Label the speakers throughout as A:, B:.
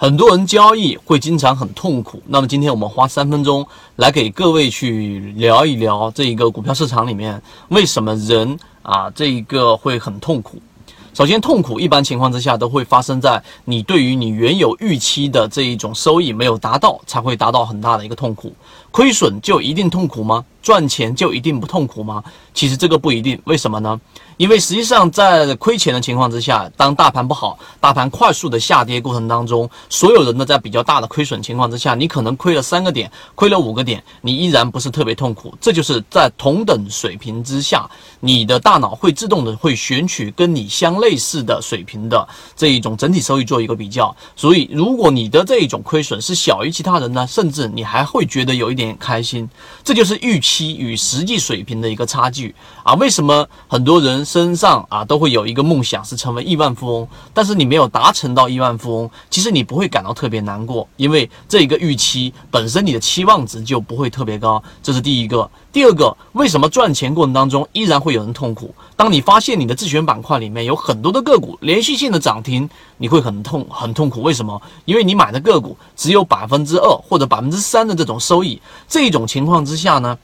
A: 很多人交易会经常很痛苦。那么今天我们花三分钟来给各位去聊一聊这一个股票市场里面为什么人啊这一个会很痛苦。首先，痛苦一般情况之下都会发生在你对于你原有预期的这一种收益没有达到，才会达到很大的一个痛苦。亏损就一定痛苦吗？赚钱就一定不痛苦吗？其实这个不一定。为什么呢？因为实际上，在亏钱的情况之下，当大盘不好、大盘快速的下跌过程当中，所有人都在比较大的亏损情况之下，你可能亏了三个点，亏了五个点，你依然不是特别痛苦。这就是在同等水平之下，你的大脑会自动的会选取跟你相类似的水平的这一种整体收益做一个比较。所以，如果你的这一种亏损是小于其他人呢，甚至你还会觉得有一点开心。这就是预期期与实际水平的一个差距啊！为什么很多人？身上啊都会有一个梦想是成为亿万富翁，但是你没有达成到亿万富翁，其实你不会感到特别难过，因为这一个预期本身你的期望值就不会特别高，这是第一个。第二个，为什么赚钱过程当中依然会有人痛苦？当你发现你的自选板块里面有很多的个股连续性的涨停，你会很痛很痛苦。为什么？因为你买的个股只有百分之二或者百分之三的这种收益，这种情况之下呢？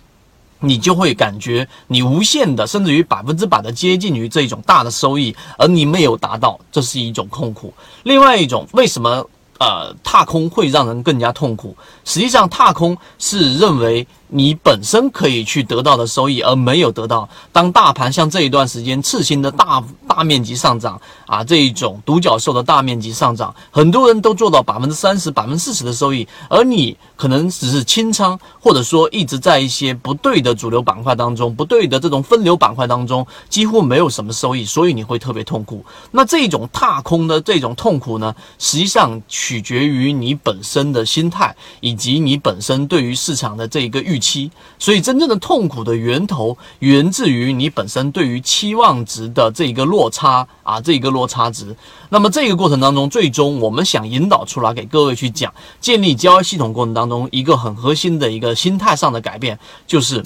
A: 你就会感觉你无限的，甚至于百分之百的接近于这种大的收益，而你没有达到，这是一种痛苦。另外一种，为什么呃踏空会让人更加痛苦？实际上，踏空是认为。你本身可以去得到的收益，而没有得到。当大盘像这一段时间次新的大大面积上涨啊，这一种独角兽的大面积上涨，很多人都做到百分之三十、百分之四十的收益，而你可能只是清仓，或者说一直在一些不对的主流板块当中、不对的这种分流板块当中，几乎没有什么收益，所以你会特别痛苦。那这种踏空的这种痛苦呢，实际上取决于你本身的心态，以及你本身对于市场的这一个预。期，所以真正的痛苦的源头源自于你本身对于期望值的这一个落差啊，这一个落差值。那么这个过程当中，最终我们想引导出来给各位去讲，建立交易系统过程当中一个很核心的一个心态上的改变，就是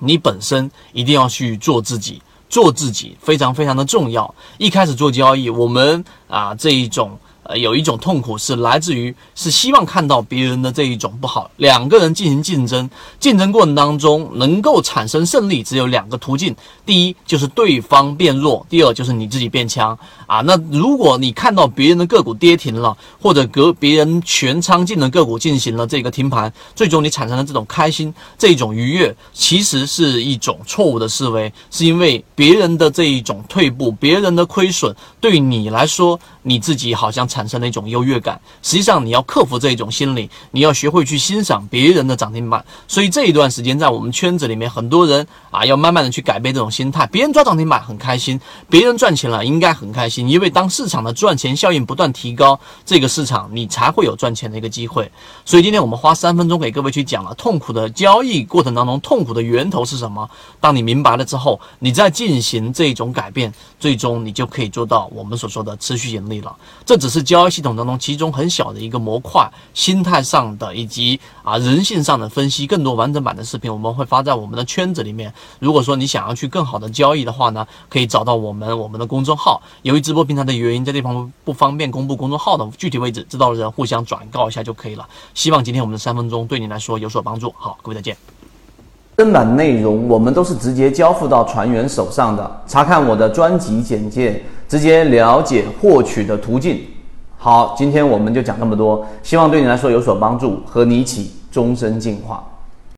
A: 你本身一定要去做自己，做自己非常非常的重要。一开始做交易，我们啊这一种。呃，有一种痛苦是来自于是希望看到别人的这一种不好。两个人进行竞争，竞争过程当中能够产生胜利，只有两个途径：第一就是对方变弱，第二就是你自己变强。啊，那如果你看到别人的个股跌停了，或者隔别人全仓进的个股进行了这个停盘，最终你产生了这种开心、这种愉悦，其实是一种错误的思维，是因为别人的这一种退步、别人的亏损，对你来说，你自己好像产生了一种优越感。实际上，你要克服这一种心理，你要学会去欣赏别人的涨停板。所以这一段时间，在我们圈子里面，很多人啊，要慢慢的去改变这种心态。别人抓涨停板很开心，别人赚钱了应该很开心。因为当市场的赚钱效应不断提高，这个市场你才会有赚钱的一个机会。所以今天我们花三分钟给各位去讲了痛苦的交易过程当中，痛苦的源头是什么？当你明白了之后，你再进行这一种改变，最终你就可以做到我们所说的持续盈利了。这只是交易系统当中其中很小的一个模块，心态上的以及啊人性上的分析。更多完整版的视频我们会发在我们的圈子里面。如果说你想要去更好的交易的话呢，可以找到我们我们的公众号，由于直播。平台的原因，这地方不方便公布公众号的具体位置，知道的人互相转告一下就可以了。希望今天我们的三分钟对你来说有所帮助。好，各位再见。
B: 正版内容我们都是直接交付到船员手上的，查看我的专辑简介，直接了解获取的途径。好，今天我们就讲这么多，希望对你来说有所帮助，和你一起终身进化。